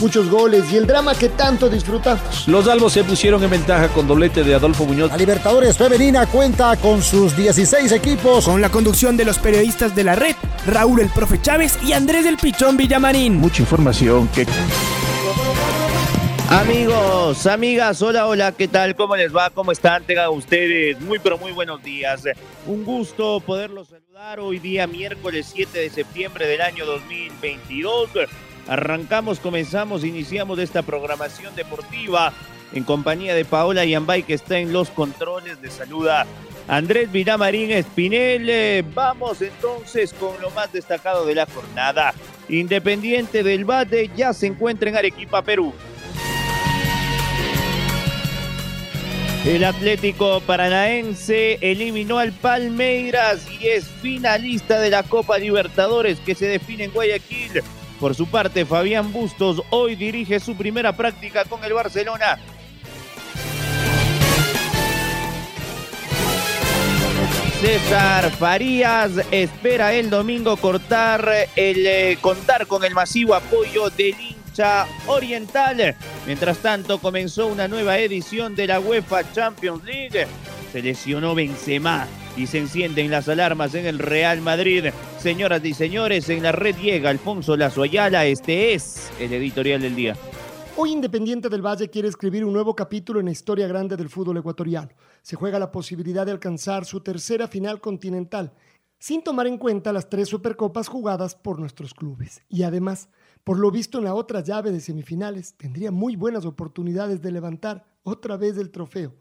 muchos goles y el drama que tanto disfrutamos. Los albos se pusieron en ventaja con doblete de Adolfo Muñoz. La Libertadores Femenina cuenta con sus 16 equipos. Con la conducción de los periodistas de la red, Raúl el Profe Chávez y Andrés del Pichón Villamarín. Mucha información que... Amigos, amigas, hola, hola, ¿qué tal? ¿Cómo les va? ¿Cómo están? Tengan ustedes muy, pero muy buenos días. Un gusto poderlos saludar hoy día, miércoles 7 de septiembre del año 2022. Arrancamos, comenzamos, iniciamos esta programación deportiva en compañía de Paola Yambay que está en los controles. De saluda Andrés Vilamarín Espinel. Vamos entonces con lo más destacado de la jornada. Independiente del Bate ya se encuentra en Arequipa, Perú. El Atlético Paranaense eliminó al Palmeiras y es finalista de la Copa Libertadores que se define en Guayaquil por su parte, Fabián Bustos hoy dirige su primera práctica con el Barcelona. César Farías espera el domingo cortar el, eh, contar con el masivo apoyo del hincha oriental. Mientras tanto, comenzó una nueva edición de la UEFA Champions League. Se lesionó Benzema y se encienden las alarmas en el Real Madrid. Señoras y señores, en la red llega Alfonso Lazo Ayala. Este es el editorial del día. Hoy Independiente del Valle quiere escribir un nuevo capítulo en la historia grande del fútbol ecuatoriano. Se juega la posibilidad de alcanzar su tercera final continental, sin tomar en cuenta las tres supercopas jugadas por nuestros clubes. Y además, por lo visto en la otra llave de semifinales, tendría muy buenas oportunidades de levantar otra vez el trofeo.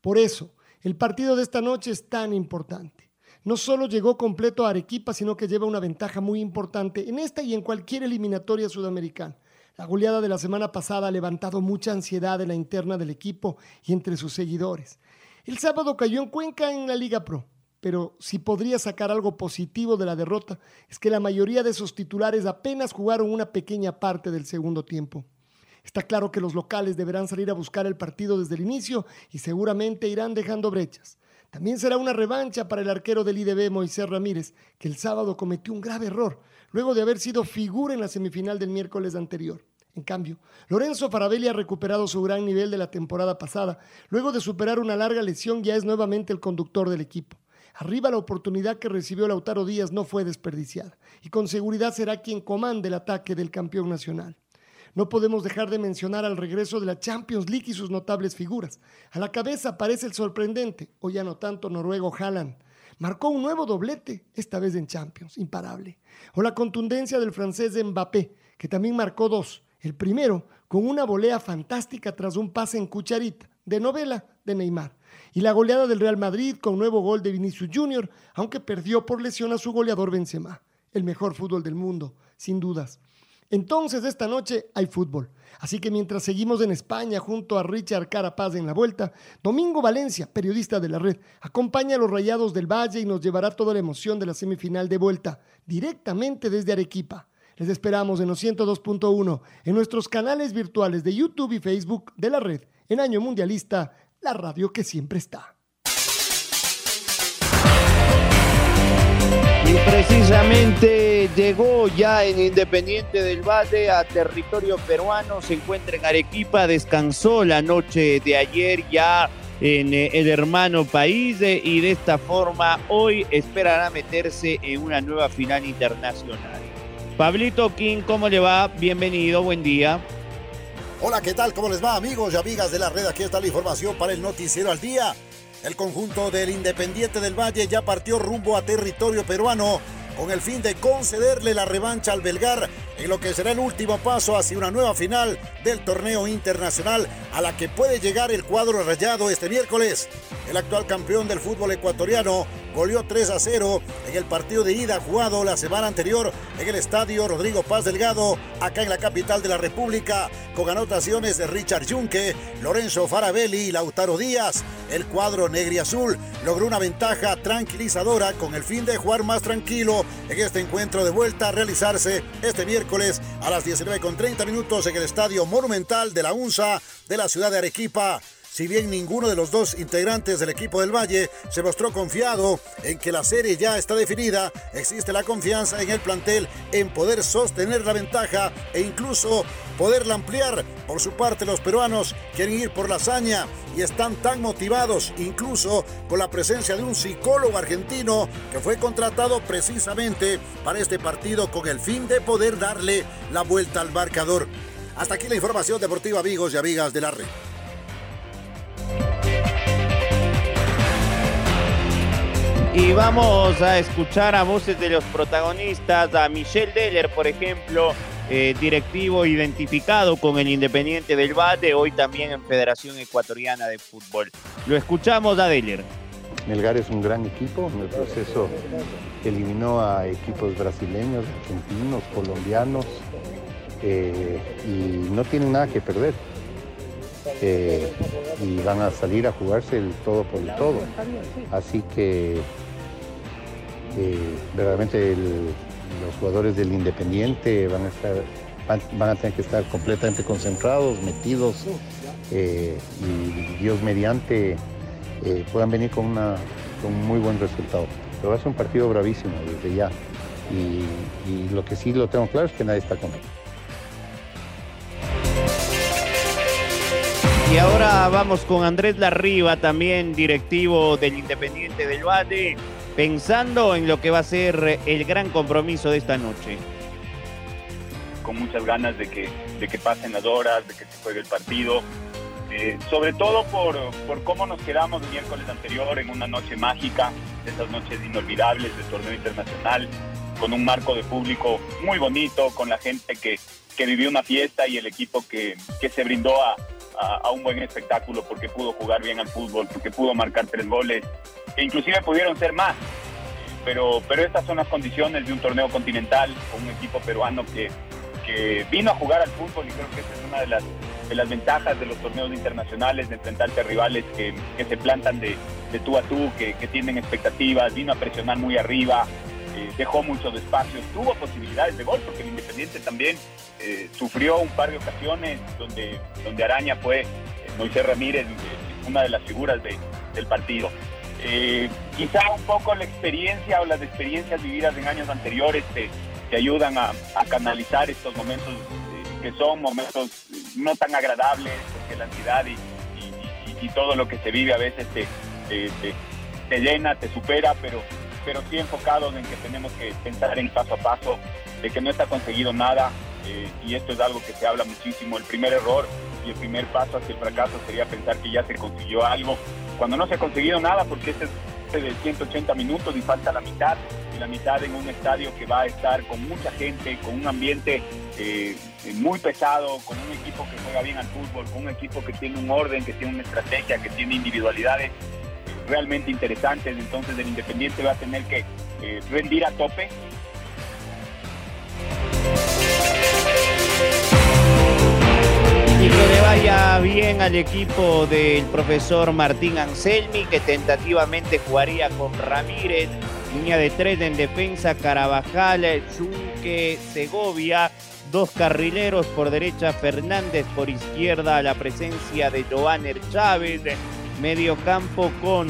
Por eso, el partido de esta noche es tan importante. No solo llegó completo a Arequipa, sino que lleva una ventaja muy importante en esta y en cualquier eliminatoria sudamericana. La goleada de la semana pasada ha levantado mucha ansiedad en la interna del equipo y entre sus seguidores. El sábado cayó en Cuenca en la Liga Pro, pero si podría sacar algo positivo de la derrota es que la mayoría de sus titulares apenas jugaron una pequeña parte del segundo tiempo. Está claro que los locales deberán salir a buscar el partido desde el inicio y seguramente irán dejando brechas. También será una revancha para el arquero del IDB Moisés Ramírez, que el sábado cometió un grave error, luego de haber sido figura en la semifinal del miércoles anterior. En cambio, Lorenzo Farabelli ha recuperado su gran nivel de la temporada pasada. Luego de superar una larga lesión, ya es nuevamente el conductor del equipo. Arriba la oportunidad que recibió Lautaro Díaz no fue desperdiciada y con seguridad será quien comande el ataque del campeón nacional. No podemos dejar de mencionar al regreso de la Champions League y sus notables figuras. A la cabeza aparece el sorprendente, o ya no tanto noruego Haaland. Marcó un nuevo doblete, esta vez en Champions, imparable. O la contundencia del francés Mbappé, que también marcó dos. El primero, con una volea fantástica tras un pase en cucharita, de novela de Neymar. Y la goleada del Real Madrid con nuevo gol de Vinicius Jr., aunque perdió por lesión a su goleador Benzema. El mejor fútbol del mundo, sin dudas. Entonces esta noche hay fútbol. Así que mientras seguimos en España junto a Richard Carapaz en la vuelta, Domingo Valencia, periodista de la red, acompaña a los Rayados del Valle y nos llevará toda la emoción de la semifinal de vuelta, directamente desde Arequipa. Les esperamos en los 102.1, en nuestros canales virtuales de YouTube y Facebook de la red, en Año Mundialista, la radio que siempre está. Y precisamente llegó ya en Independiente del Valle a territorio peruano, se encuentra en Arequipa, descansó la noche de ayer ya en eh, el hermano país eh, y de esta forma hoy esperará meterse en una nueva final internacional. Pablito King, ¿cómo le va? Bienvenido, buen día. Hola, ¿qué tal? ¿Cómo les va amigos y amigas de la red? Aquí está la información para el noticiero al día. El conjunto del Independiente del Valle ya partió rumbo a territorio peruano con el fin de concederle la revancha al Belgar en lo que será el último paso hacia una nueva final del torneo internacional a la que puede llegar el cuadro rayado este miércoles. El actual campeón del fútbol ecuatoriano goleó 3 a 0 en el partido de ida jugado la semana anterior en el estadio Rodrigo Paz Delgado, acá en la capital de la República, con anotaciones de Richard Junque, Lorenzo Farabelli y Lautaro Díaz. El cuadro negri azul logró una ventaja tranquilizadora con el fin de jugar más tranquilo en este encuentro de vuelta a realizarse este miércoles a las 19.30 minutos en el estadio monumental de la UNSA de la ciudad de Arequipa. Si bien ninguno de los dos integrantes del equipo del Valle se mostró confiado en que la serie ya está definida, existe la confianza en el plantel en poder sostener la ventaja e incluso poderla ampliar. Por su parte, los peruanos quieren ir por la hazaña y están tan motivados, incluso con la presencia de un psicólogo argentino que fue contratado precisamente para este partido con el fin de poder darle la vuelta al marcador. Hasta aquí la información deportiva, amigos y amigas de la red. Y vamos a escuchar a voces de los protagonistas, a Michel Deller, por ejemplo, eh, directivo identificado con el Independiente del Bate, hoy también en Federación Ecuatoriana de Fútbol. Lo escuchamos a Deller. Melgar es un gran equipo, en el proceso eliminó a equipos brasileños, argentinos, colombianos, eh, y no tienen nada que perder. Eh, y van a salir a jugarse el todo por el todo. Así que verdaderamente los jugadores del Independiente van a estar van, a tener que estar completamente concentrados, metidos eh, y Dios mediante eh, puedan venir con, una, con un muy buen resultado. Pero va a ser un partido bravísimo desde ya. Y, lo que sí lo tengo claro es que nadie está conmigo. Y ahora vamos con Andrés Larriba, también directivo del Independiente del Valle pensando en lo que va a ser el gran compromiso de esta noche. Con muchas ganas de que, de que pasen las horas, de que se juegue el partido, eh, sobre todo por, por, cómo nos quedamos el miércoles anterior en una noche mágica, esas noches inolvidables de torneo internacional, con un marco de público muy bonito, con la gente que, que vivió una fiesta y el equipo que, que se brindó a, a, un buen espectáculo porque pudo jugar bien al fútbol, porque pudo marcar tres goles, e inclusive pudieron ser más. Pero, pero estas son las condiciones de un torneo continental con un equipo peruano que, que vino a jugar al fútbol y creo que esa es una de las, de las ventajas de los torneos internacionales, de enfrentarse a rivales que, que se plantan de, de, tú a tú, que, que tienen expectativas, vino a presionar muy arriba, eh, dejó muchos espacios, tuvo posibilidades de gol, porque el Independiente también eh, sufrió un par de ocasiones donde, donde Araña fue eh, Moisés Ramírez, una de las figuras del partido. quizá un poco la experiencia o las experiencias vividas en años anteriores te, ayudan a, canalizar estos momentos que son momentos no tan agradables, porque la ansiedad y, todo lo que se vive a veces te, te llena, te supera, pero pero sí enfocados en que tenemos que pensar en paso a paso, de que no está conseguido nada eh, y esto es algo que se habla muchísimo. El primer error y el primer paso hacia el fracaso sería pensar que ya se consiguió algo, cuando no se ha conseguido nada, porque este es de 180 minutos y falta la mitad, y la mitad en un estadio que va a estar con mucha gente, con un ambiente eh, muy pesado, con un equipo que juega bien al fútbol, con un equipo que tiene un orden, que tiene una estrategia, que tiene individualidades realmente interesantes, entonces el Independiente va a tener que eh, rendir a tope. Y que le vaya bien al equipo del profesor Martín Anselmi, que tentativamente jugaría con Ramírez, línea de tres en defensa, Carabajal, Chunque, Segovia, dos carrileros por derecha, Fernández por izquierda, la presencia de Joaner Chávez, medio campo con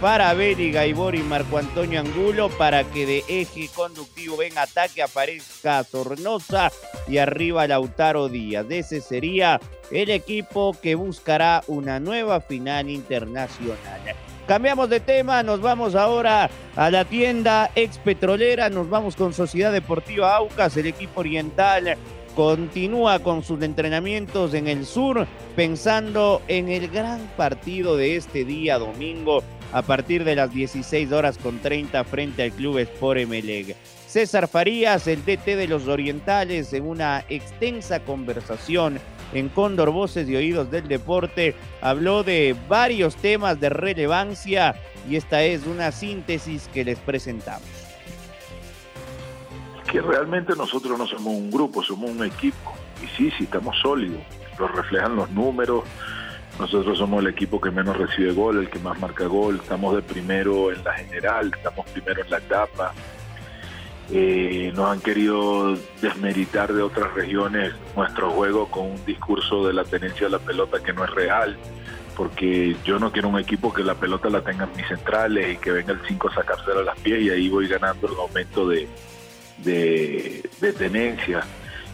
Farabelli, Gaibor y Marco Antonio Angulo para que de eje conductivo en ataque aparezca Sornosa y arriba Lautaro Díaz. Ese sería el equipo que buscará una nueva final internacional. Cambiamos de tema, nos vamos ahora a la tienda ex petrolera, nos vamos con Sociedad Deportiva Aucas, el equipo oriental continúa con sus entrenamientos en el sur, pensando en el gran partido de este día domingo a partir de las 16 horas con 30 frente al Club Sport Emelec. César Farías, el DT de los Orientales, en una extensa conversación en Cóndor Voces y Oídos del Deporte. Habló de varios temas de relevancia y esta es una síntesis que les presentamos. Que realmente nosotros no somos un grupo, somos un equipo. Y sí, sí, estamos sólidos. Lo reflejan los números. Nosotros somos el equipo que menos recibe gol, el que más marca gol. Estamos de primero en la general, estamos primero en la etapa. Eh, nos han querido desmeritar de otras regiones nuestro juego con un discurso de la tenencia de la pelota que no es real porque yo no quiero un equipo que la pelota la tengan mis centrales y que venga el 5 a sacársela a las pies y ahí voy ganando el aumento de, de, tenencia.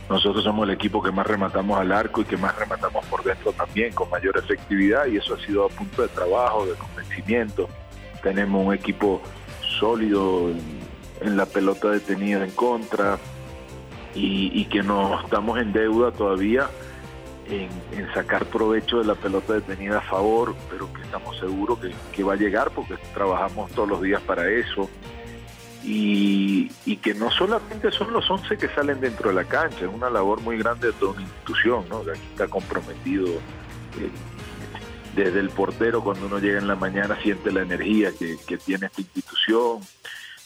Nosotros somos el equipo que más rematamos al arco y que más rematamos por dentro también, con mayor efectividad, y eso ha sido a punto de trabajo, de convencimiento. Tenemos un equipo sólido en, la pelota detenida en contra y, y que no estamos en deuda todavía en, sacar provecho de la pelota detenida a favor, pero que estamos seguros que, va a llegar porque trabajamos todos los días para eso. Y, que no solamente son los 11 que salen dentro de la cancha, es una labor muy grande de toda una institución, ¿no? aquí está comprometido eh, desde el portero cuando uno llega en la mañana siente la energía que, tiene esta institución,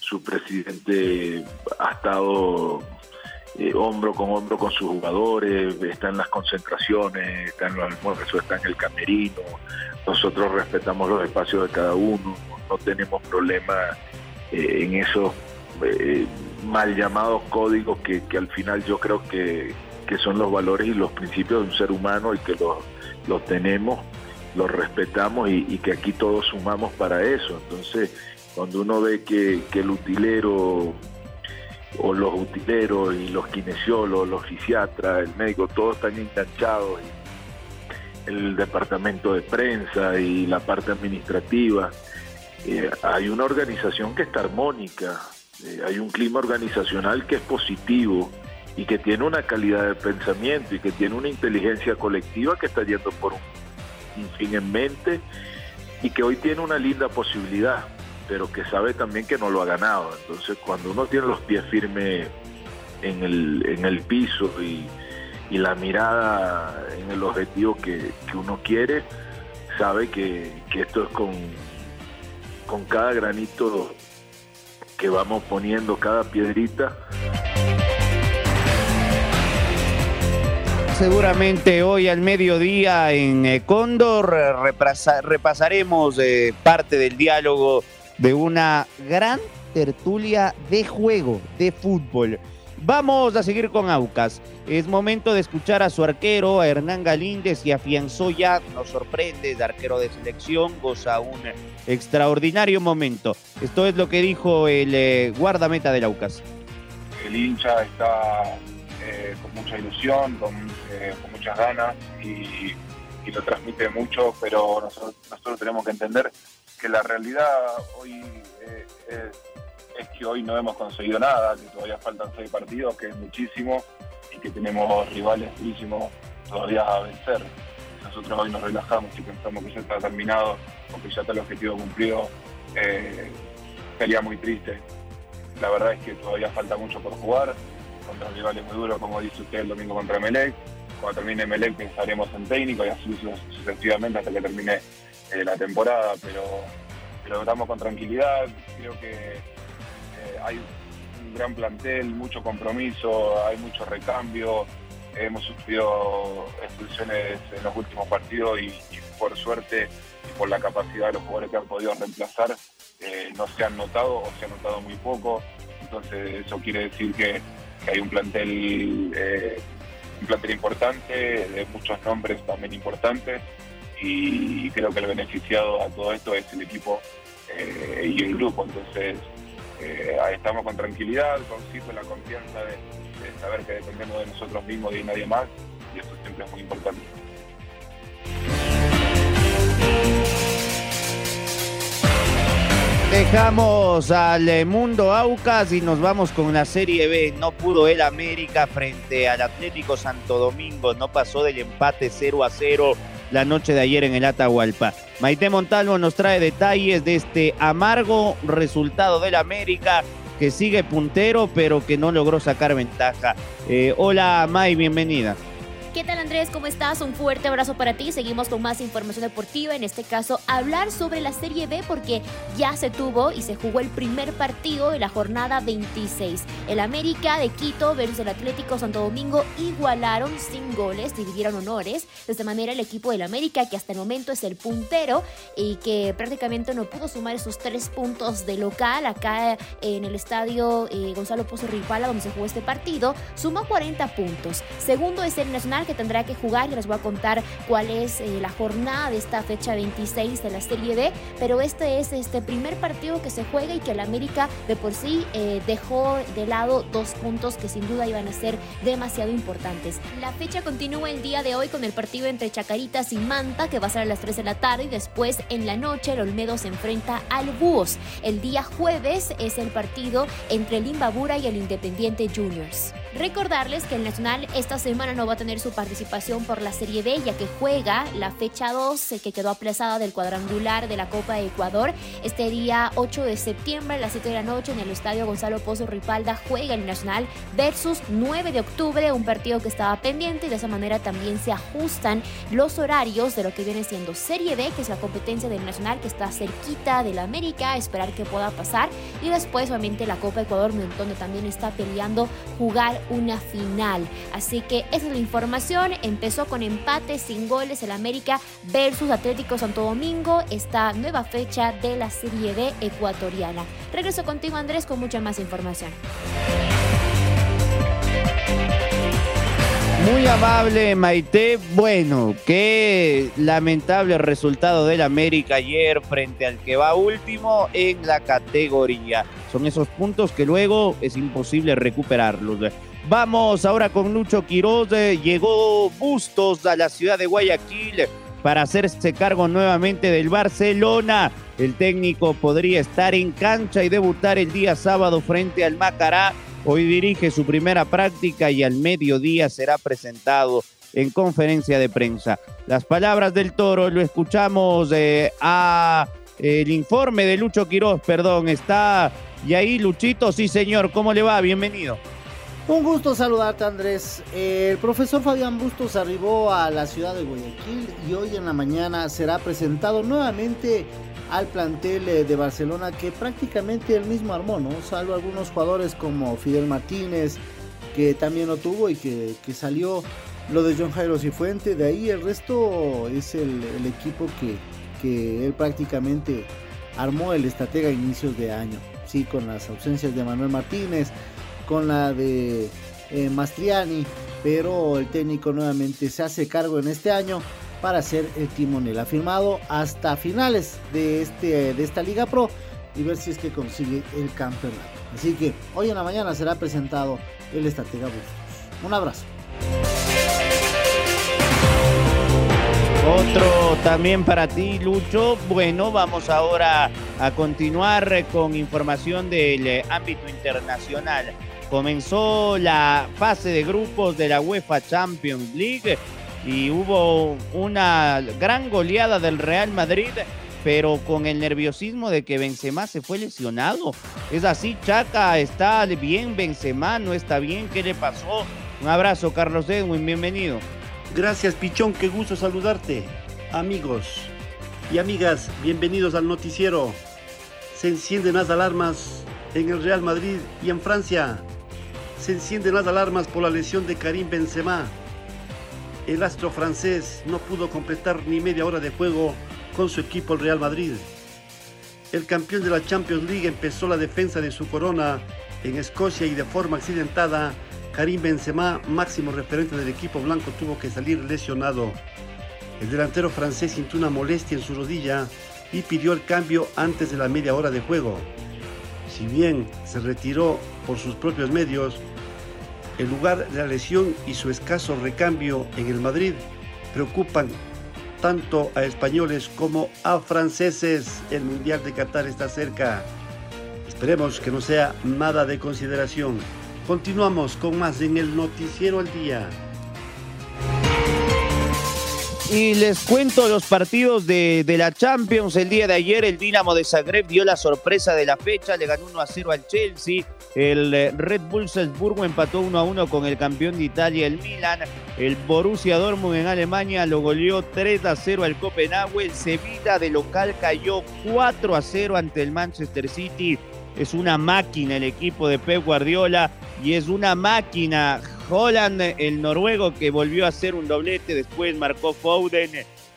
su presidente ha estado eh, hombro con hombro con sus jugadores, está en las concentraciones, está en los almuerzos, está en el camerino. Nosotros respetamos los espacios de cada uno, no tenemos problema eh, en esos eh, mal llamados códigos que, al final yo creo que, son los valores y los principios de un ser humano y que los, tenemos, los respetamos y, que aquí todos sumamos para eso. Entonces, cuando uno ve que, que el utilero o los utileros y los kinesiólogos, los fisiatras, el médico, todos están enganchados. El departamento de prensa y la parte administrativa. Eh, hay una organización que está armónica, eh, hay un clima organizacional que es positivo y que tiene una calidad de pensamiento y que tiene una inteligencia colectiva que está yendo por un fin en mente y que hoy tiene una linda posibilidad pero que sabe también que no lo ha ganado. Entonces, cuando uno tiene los pies firmes en el, en el piso y, la mirada en el objetivo que, uno quiere, sabe que, esto es con, con cada granito que vamos poniendo, cada piedrita. Seguramente hoy al mediodía en eh, Cóndor repasaremos eh, parte del diálogo de una gran tertulia de juego, de fútbol. Vamos a seguir con Aucas. Es momento de escuchar a su arquero, a Hernán Galíndez, y afianzó ya, nos sorprende, de arquero de selección, goza un extraordinario momento. Esto es lo que dijo el eh, guardameta del Aucas. El hincha está eh, con mucha ilusión, con, eh, muchas ganas y, lo transmite mucho, pero nosotros tenemos que entender que la realidad hoy eh, es, que hoy no hemos conseguido nada, que todavía faltan seis partidos, que es muchísimo y que tenemos rivales durísimos todavía a vencer. Nosotros hoy nos relajamos y pensamos que ya está terminado o que ya está el objetivo cumplido, eh, sería muy triste. La verdad es que todavía falta mucho por jugar contra rivales muy duros, como dice usted el domingo contra Melec. Cuando termine Melec pensaremos en técnico y así sucesivamente hasta que termine eh, la temporada, pero, lo estamos con tranquilidad. Creo que eh, hay un gran plantel, mucho compromiso, hay mucho recambio. Hemos sufrido expulsiones en los últimos partidos y, por suerte y por la capacidad de los jugadores que han podido reemplazar, eh, no se han notado o se han notado muy poco. Entonces eso quiere decir que, hay un plantel, un plantel importante, de muchos nombres también importantes y creo que el beneficiado a todo esto es el equipo eh, y el grupo. Entonces, eh, estamos con tranquilidad, con la confianza de, saber que dependemos de nosotros mismos y de nadie más, y eso siempre es muy importante. Dejamos al mundo Aucas y nos vamos con una Serie B. No pudo el América frente al Atlético Santo Domingo. No pasó del empate 0 a 0 la noche de ayer en el Atahualpa. Maite Montalvo nos trae detalles de este amargo resultado del América que sigue puntero pero que no logró sacar ventaja. Eh, hola May, bienvenida. ¿Qué tal Andrés? ¿Cómo estás? Un fuerte abrazo para ti. Seguimos con más información deportiva. En este caso, hablar sobre la Serie B porque ya se tuvo y se jugó el primer partido de la jornada 26. El América de Quito versus el Atlético Santo Domingo igualaron sin goles, dividieron honores. De esta manera, el equipo del América, que hasta el momento es el puntero y que prácticamente no pudo sumar esos tres puntos de local acá en el estadio eh, Gonzalo Pozo Ripala, donde se jugó este partido, sumó 40 puntos. Segundo es el Nacional que tendrá que jugar. y les voy a contar cuál es eh, la jornada de esta fecha 26 de la Serie B. Pero este es este primer partido que se juega y que el América de por sí eh, dejó de lado dos puntos que sin duda iban a ser demasiado importantes. La fecha continúa el día de hoy con el partido entre Chacaritas y Manta, que va a ser a las 3 de la tarde. Y después en la noche el Olmedo se enfrenta al Búhos. El día jueves es el partido entre el Imbabura y el Independiente Juniors. Recordarles que el Nacional esta semana no va a tener su participación por la Serie B, ya que juega la fecha 2 que quedó aplazada del cuadrangular de la Copa de Ecuador. Este día 8 de septiembre a las 7 de la noche en el Estadio Gonzalo Pozo Ripalda juega el Nacional versus 9 de octubre, un partido que estaba pendiente y de esa manera también se ajustan los horarios de lo que viene siendo Serie B, que es la competencia del Nacional que está cerquita del América, esperar que pueda pasar y después obviamente la Copa de Ecuador donde también está peleando jugar una final. Así que esa es la información. Empezó con empate sin goles el América versus Atlético Santo Domingo. Esta nueva fecha de la Serie B ecuatoriana. Regreso contigo Andrés con mucha más información. Muy amable Maite. Bueno, qué lamentable resultado del América ayer frente al que va último en la categoría. Son esos puntos que luego es imposible recuperarlos. Vamos ahora con Lucho Quiroz. Llegó Bustos a la ciudad de Guayaquil para hacerse cargo nuevamente del Barcelona. El técnico podría estar en cancha y debutar el día sábado frente al Macará. Hoy dirige su primera práctica y al mediodía será presentado en conferencia de prensa. Las palabras del toro lo escuchamos eh, el informe de Lucho Quiroz, perdón, está y ahí Luchito, sí señor, ¿cómo le va? Bienvenido. Un gusto saludarte Andrés. El profesor Fabián Bustos arribó a la ciudad de Guayaquil y hoy en la mañana será presentado nuevamente al plantel eh, de Barcelona que prácticamente el mismo armó, ¿no? Salvo algunos jugadores como Fidel Martínez, que también lo tuvo y que, salió lo de John Jairo Cifuente. De ahí el resto es el, equipo que, que él prácticamente armó el estratega a inicios de año. Sí, con las ausencias de Manuel Martínez, con la de eh, Mastriani, pero el técnico nuevamente se hace cargo en este año para ser el timonel. Ha firmado hasta finales de, este, de esta Liga Pro y ver si es que consigue el campeonato. Así que hoy en la mañana será presentado el estratega Bustos. Un abrazo. Otro también para ti, Lucho. Bueno, vamos ahora a continuar con información del eh, ámbito internacional comenzó la fase de grupos de la UEFA Champions League y hubo una gran goleada del Real Madrid, pero con el nerviosismo de que Benzema se fue lesionado. Es así, Chaca, está bien Benzema, no está bien, ¿qué le pasó? Un abrazo, Carlos Edwin, bienvenido. Gracias, Pichón, qué gusto saludarte. Amigos y amigas, bienvenidos al noticiero. Se encienden las alarmas en el Real Madrid y en Francia se encienden las alarmas por la lesión de Karim Benzema. El astro francés no pudo completar ni media hora de juego con su equipo el Real Madrid. El campeón de la Champions League empezó la defensa de su corona en Escocia y de forma accidentada, Karim Benzema, máximo referente del equipo blanco, tuvo que salir lesionado. El delantero francés sintió una molestia en su rodilla y pidió el cambio antes de la media hora de juego. Si bien se retiró por sus propios medios, el lugar de la lesión y su escaso recambio en el Madrid preocupan tanto a españoles como a franceses. El Mundial de Qatar está cerca. Esperemos que no sea nada de consideración. Continuamos con más en el Noticiero al Día. Y les cuento los partidos de, de, la Champions. El día de ayer el Dinamo de Zagreb dio la sorpresa de la fecha, le ganó 1 a 0 al Chelsea. El eh, Red Bull Salzburgo empató 1 a 1 con el campeón de Italia, el Milan. El Borussia Dortmund en Alemania lo goleó 3 a 0 al Copenhague. El Sevilla de local cayó 4 a 0 ante el Manchester City. Es una máquina el equipo de Pep Guardiola y es una máquina Holland, el noruego que volvió a hacer un doblete, después marcó Foden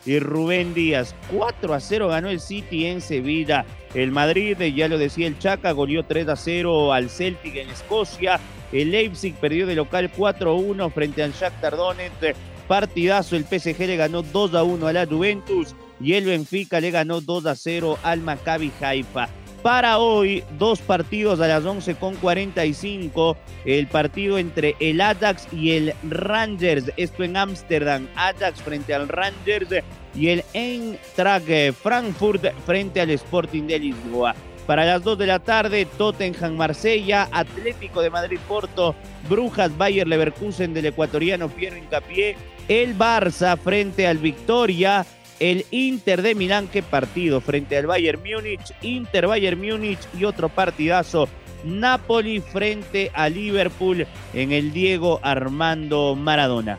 y Rubén Díaz. 4 a 0 ganó el City en Sevilla. El Madrid, ya lo decía el Chaca, goleó 3 a 0 al Celtic en Escocia. El Leipzig perdió de local 4 a 1 frente al Shakhtar Donetsk. Partidazo, el PSG le ganó 2 a 1 a la Juventus y el Benfica le ganó 2 a 0 al Maccabi Haifa. Para hoy, dos partidos a las 11 con 45. El partido entre el Ajax y el Rangers. Esto en Ámsterdam. Ajax frente al Rangers y el Eintracht Frankfurt frente al Sporting de Lisboa. Para las 2 de la tarde, Tottenham Marsella, Atlético de Madrid Porto, Brujas Bayer Leverkusen del ecuatoriano Piero Incapié, el Barça frente al Victoria, el Inter de Milán, qué partido frente al Bayern Múnich, Inter Bayern Múnich y otro partidazo. Napoli frente a Liverpool en el Diego Armando Maradona.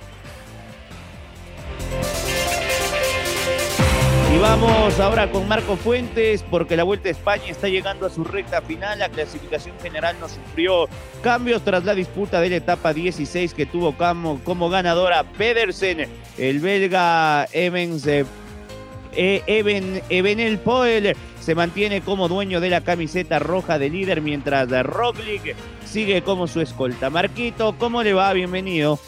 Y vamos ahora con Marco Fuentes porque la Vuelta a España está llegando a su recta final. La clasificación general no sufrió cambios tras la disputa de la etapa 16 que tuvo como, como ganadora Pedersen. El belga Evans eh, Eben, El Poel se mantiene como dueño de la camiseta roja de líder mientras Roglic sigue como su escolta. Marquito, ¿cómo le va? Bienvenido.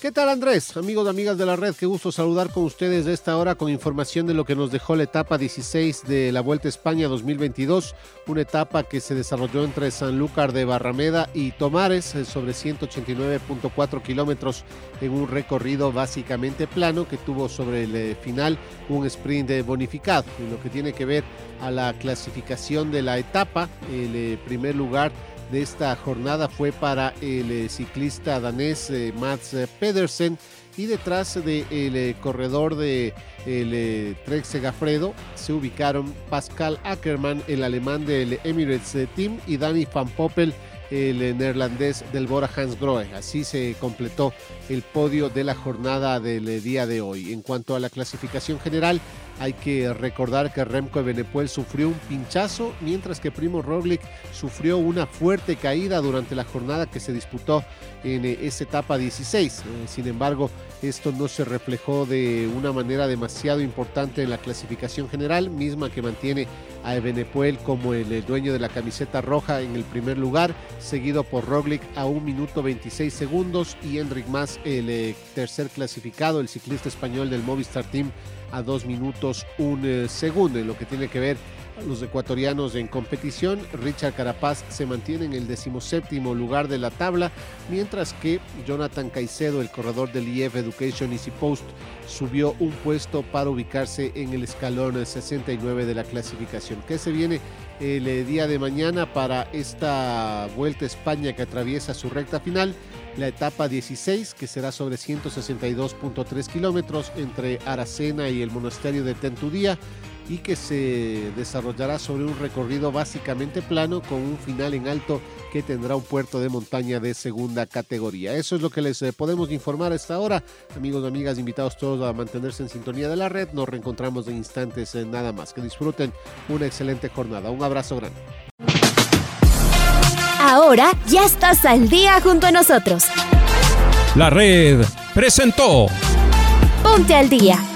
¿Qué tal Andrés? Amigos amigas de la red, qué gusto saludar con ustedes de esta hora con información de lo que nos dejó la etapa 16 de la Vuelta a España 2022, una etapa que se desarrolló entre Sanlúcar de Barrameda y Tomares eh, sobre 189.4 kilómetros en un recorrido básicamente plano que tuvo sobre el eh, final un sprint bonificado. En lo que tiene que ver a la clasificación de la etapa, el eh, primer lugar de esta jornada fue para el eh, ciclista danés eh, Mats Pedersen y detrás del eh, corredor de el Trek Segafredo se ubicaron Pascal Ackermann, el alemán del Emirates Team, y Danny Van Poppel, el neerlandés del Bora Hans Grohe. Así se completó el podio de la jornada del día de hoy. En cuanto a la clasificación general, hay que recordar que Remco Benepuel sufrió un pinchazo, mientras que Primo Roglic sufrió una fuerte caída durante la jornada que se disputó en eh, esa etapa 16. Eh, sin embargo, esto no se reflejó de una manera demasiado importante en la clasificación general, misma que mantiene a Benepuel como el, dueño de la camiseta roja en el primer lugar, seguido por Roglic a un minuto 26 segundos y Enric Mas, el eh, tercer clasificado, el ciclista español del Movistar Team a dos minutos un eh, segundo. En lo que tiene que ver los ecuatorianos en competición, Richard Carapaz se mantiene en el decimoséptimo lugar de la tabla, mientras que Jonathan Caicedo, el corredor del IF Education Easy Post, subió un puesto para ubicarse en el escalón 69 de la clasificación. ¿Qué se viene el eh, día de mañana para esta Vuelta a España que atraviesa su recta final? la etapa 16, que será sobre 162.3 kilómetros entre Aracena y el monasterio de Tentudía y que se desarrollará sobre un recorrido básicamente plano con un final en alto que tendrá un puerto de montaña de segunda categoría. Eso es lo que les eh, podemos informar a esta hora. Amigos y amigas, invitados todos a mantenerse en sintonía de la red. Nos reencontramos en instantes en nada más. Que disfruten una excelente jornada. Un abrazo grande. Ahora ya estás al día junto a nosotros. La red presentó. Ponte al día.